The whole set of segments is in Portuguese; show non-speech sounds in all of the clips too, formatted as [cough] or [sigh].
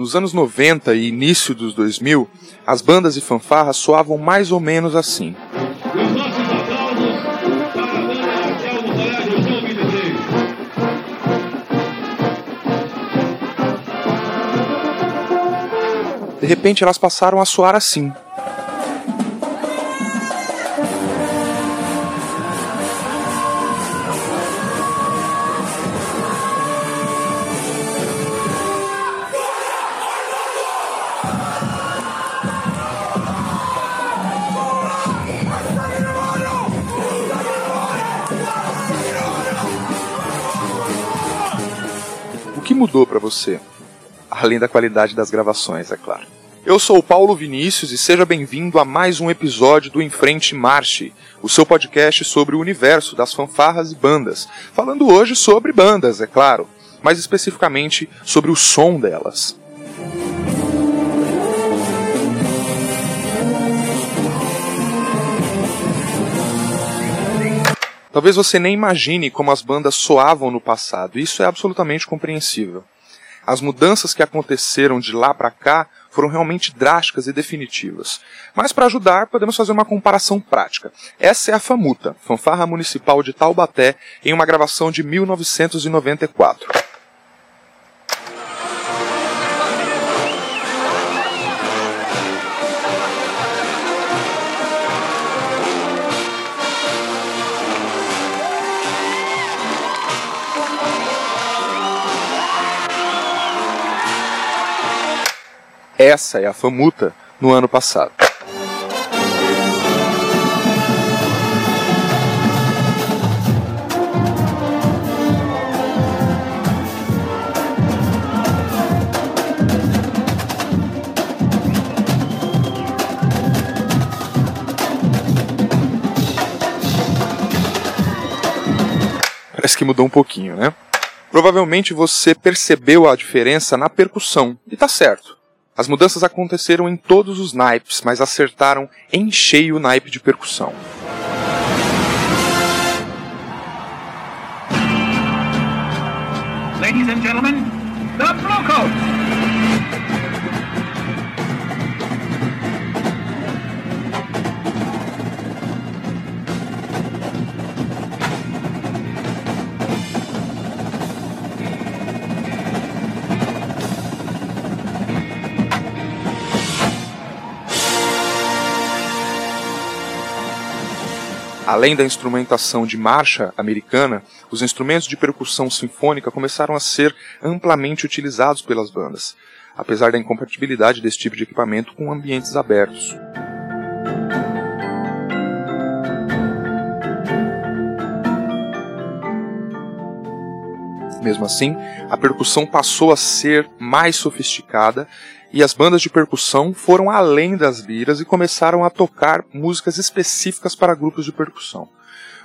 Nos anos 90 e início dos 2000, as bandas e fanfarras soavam mais ou menos assim. De repente elas passaram a soar assim. Mudou para você? Além da qualidade das gravações, é claro. Eu sou o Paulo Vinícius e seja bem-vindo a mais um episódio do Em Frente Marche, o seu podcast sobre o universo das fanfarras e bandas. Falando hoje sobre bandas, é claro, mais especificamente sobre o som delas. Talvez você nem imagine como as bandas soavam no passado, e isso é absolutamente compreensível. As mudanças que aconteceram de lá para cá foram realmente drásticas e definitivas. Mas para ajudar, podemos fazer uma comparação prática. Essa é a Famuta, fanfarra municipal de Taubaté, em uma gravação de 1994. Essa é a Famuta no ano passado. Parece que mudou um pouquinho, né? Provavelmente você percebeu a diferença na percussão, e tá certo. As mudanças aconteceram em todos os naipes, mas acertaram em cheio o naipe de percussão. Ladies and gentlemen, the Blue Coats! Além da instrumentação de marcha americana, os instrumentos de percussão sinfônica começaram a ser amplamente utilizados pelas bandas, apesar da incompatibilidade desse tipo de equipamento com ambientes abertos. Mesmo assim, a percussão passou a ser mais sofisticada e as bandas de percussão foram além das liras e começaram a tocar músicas específicas para grupos de percussão.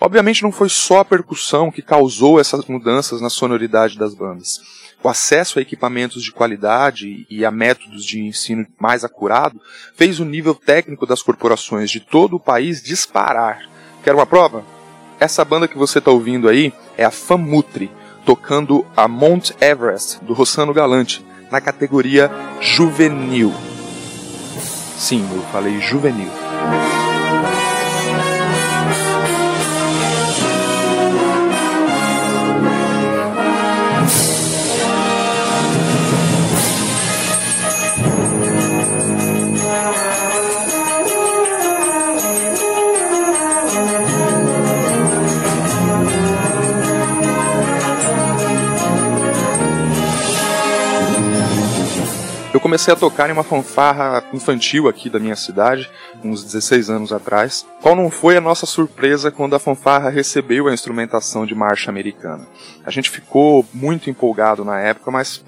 Obviamente não foi só a percussão que causou essas mudanças na sonoridade das bandas. O acesso a equipamentos de qualidade e a métodos de ensino mais acurado fez o nível técnico das corporações de todo o país disparar. Quer uma prova? Essa banda que você está ouvindo aí é a Famutri, tocando a Mount Everest do Rossano Galante, na categoria juvenil. Sim, eu falei juvenil. Comecei a tocar em uma fanfarra infantil aqui da minha cidade, uns 16 anos atrás. Qual não foi a nossa surpresa quando a fanfarra recebeu a instrumentação de marcha americana? A gente ficou muito empolgado na época, mas,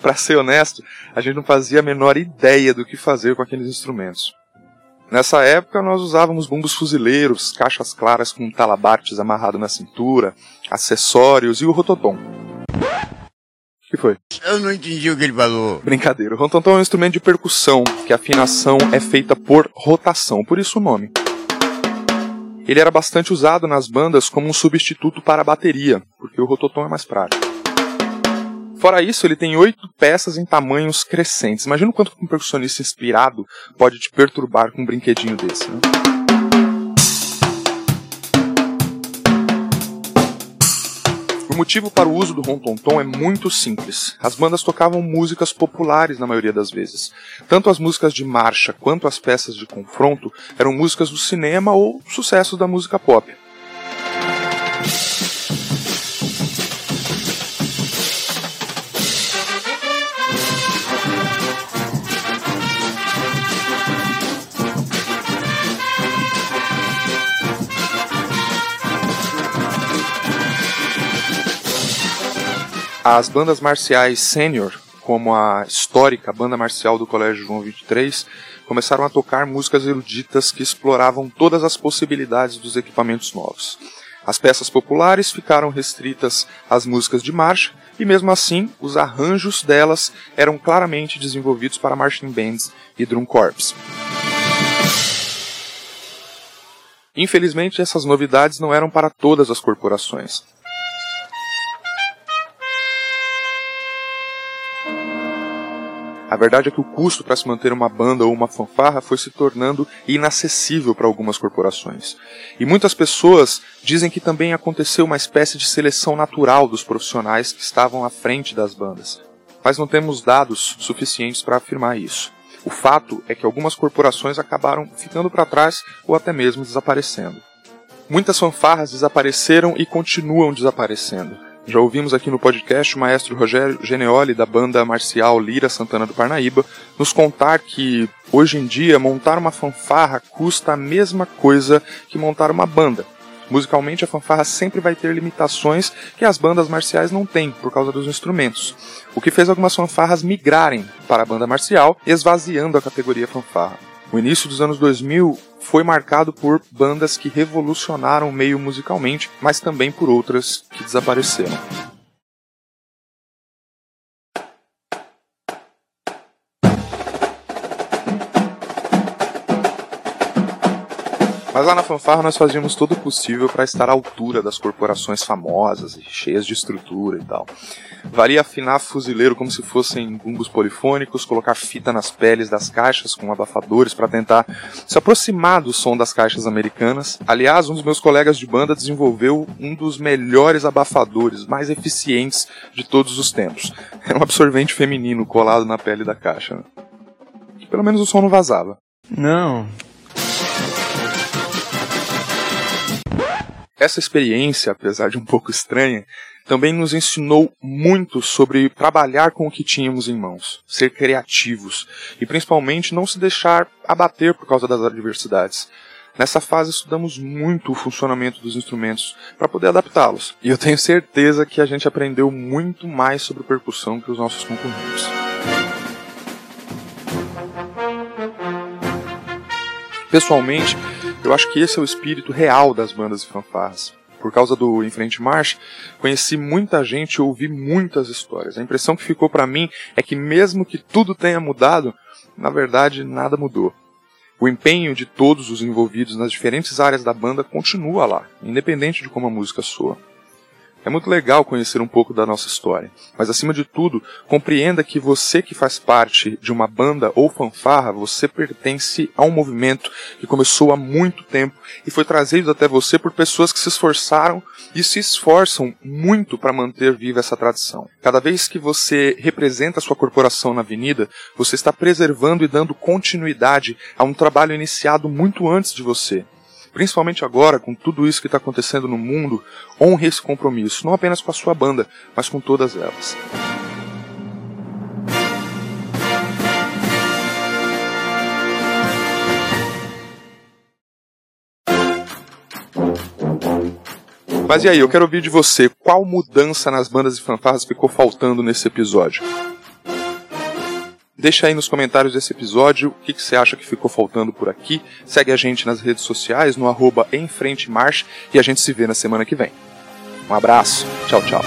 para ser honesto, a gente não fazia a menor ideia do que fazer com aqueles instrumentos. Nessa época nós usávamos bumbos fuzileiros, caixas claras com talabartes amarrado na cintura, acessórios e o rototom. Que foi? Eu não entendi o que ele falou. Brincadeira. O rontontom é um instrumento de percussão, que a afinação é feita por rotação, por isso o nome. Ele era bastante usado nas bandas como um substituto para a bateria, porque o rototom é mais prático. Fora isso, ele tem oito peças em tamanhos crescentes. Imagina o quanto um percussionista inspirado pode te perturbar com um brinquedinho desse. Né? O motivo para o uso do rontonton é muito simples. As bandas tocavam músicas populares na maioria das vezes. Tanto as músicas de marcha quanto as peças de confronto eram músicas do cinema ou sucessos da música pop. As bandas marciais sênior, como a histórica banda marcial do Colégio João 23, começaram a tocar músicas eruditas que exploravam todas as possibilidades dos equipamentos novos. As peças populares ficaram restritas às músicas de marcha, e mesmo assim, os arranjos delas eram claramente desenvolvidos para marching bands e drum corps. Infelizmente, essas novidades não eram para todas as corporações. A verdade é que o custo para se manter uma banda ou uma fanfarra foi se tornando inacessível para algumas corporações. E muitas pessoas dizem que também aconteceu uma espécie de seleção natural dos profissionais que estavam à frente das bandas. Mas não temos dados suficientes para afirmar isso. O fato é que algumas corporações acabaram ficando para trás ou até mesmo desaparecendo. Muitas fanfarras desapareceram e continuam desaparecendo. Já ouvimos aqui no podcast o maestro Rogério Geneoli, da banda marcial Lira Santana do Parnaíba, nos contar que, hoje em dia, montar uma fanfarra custa a mesma coisa que montar uma banda. Musicalmente, a fanfarra sempre vai ter limitações que as bandas marciais não têm, por causa dos instrumentos. O que fez algumas fanfarras migrarem para a banda marcial, esvaziando a categoria fanfarra. O início dos anos 2000 foi marcado por bandas que revolucionaram o meio musicalmente, mas também por outras que desapareceram. Mas lá na fanfarra nós fazíamos todo o possível para estar à altura das corporações famosas e cheias de estrutura e tal. Valia afinar fuzileiro como se fossem bumbos polifônicos, colocar fita nas peles das caixas com abafadores para tentar se aproximar do som das caixas americanas. Aliás, um dos meus colegas de banda desenvolveu um dos melhores abafadores, mais eficientes de todos os tempos. Era [laughs] um absorvente feminino colado na pele da caixa. Né? Pelo menos o som não vazava. Não, Essa experiência, apesar de um pouco estranha, também nos ensinou muito sobre trabalhar com o que tínhamos em mãos, ser criativos e principalmente não se deixar abater por causa das adversidades. Nessa fase estudamos muito o funcionamento dos instrumentos para poder adaptá-los. E eu tenho certeza que a gente aprendeu muito mais sobre percussão que os nossos concorrentes. Pessoalmente, eu acho que esse é o espírito real das bandas e fanfarras. Por causa do Em Frente March, conheci muita gente e ouvi muitas histórias. A impressão que ficou para mim é que mesmo que tudo tenha mudado, na verdade nada mudou. O empenho de todos os envolvidos nas diferentes áreas da banda continua lá, independente de como a música soa. É muito legal conhecer um pouco da nossa história, mas acima de tudo, compreenda que você que faz parte de uma banda ou fanfarra, você pertence a um movimento que começou há muito tempo e foi trazido até você por pessoas que se esforçaram e se esforçam muito para manter viva essa tradição. Cada vez que você representa a sua corporação na avenida, você está preservando e dando continuidade a um trabalho iniciado muito antes de você principalmente agora, com tudo isso que está acontecendo no mundo, honre esse compromisso, não apenas com a sua banda, mas com todas elas. Mas e aí, eu quero ouvir de você, qual mudança nas bandas e fanfarras ficou faltando nesse episódio? Deixa aí nos comentários desse episódio o que, que, você acha que ficou faltando por aqui. Segue a gente nas redes sociais, no arroba March, e a gente se vê na semana que vem. Um abraço, tchau, tchau.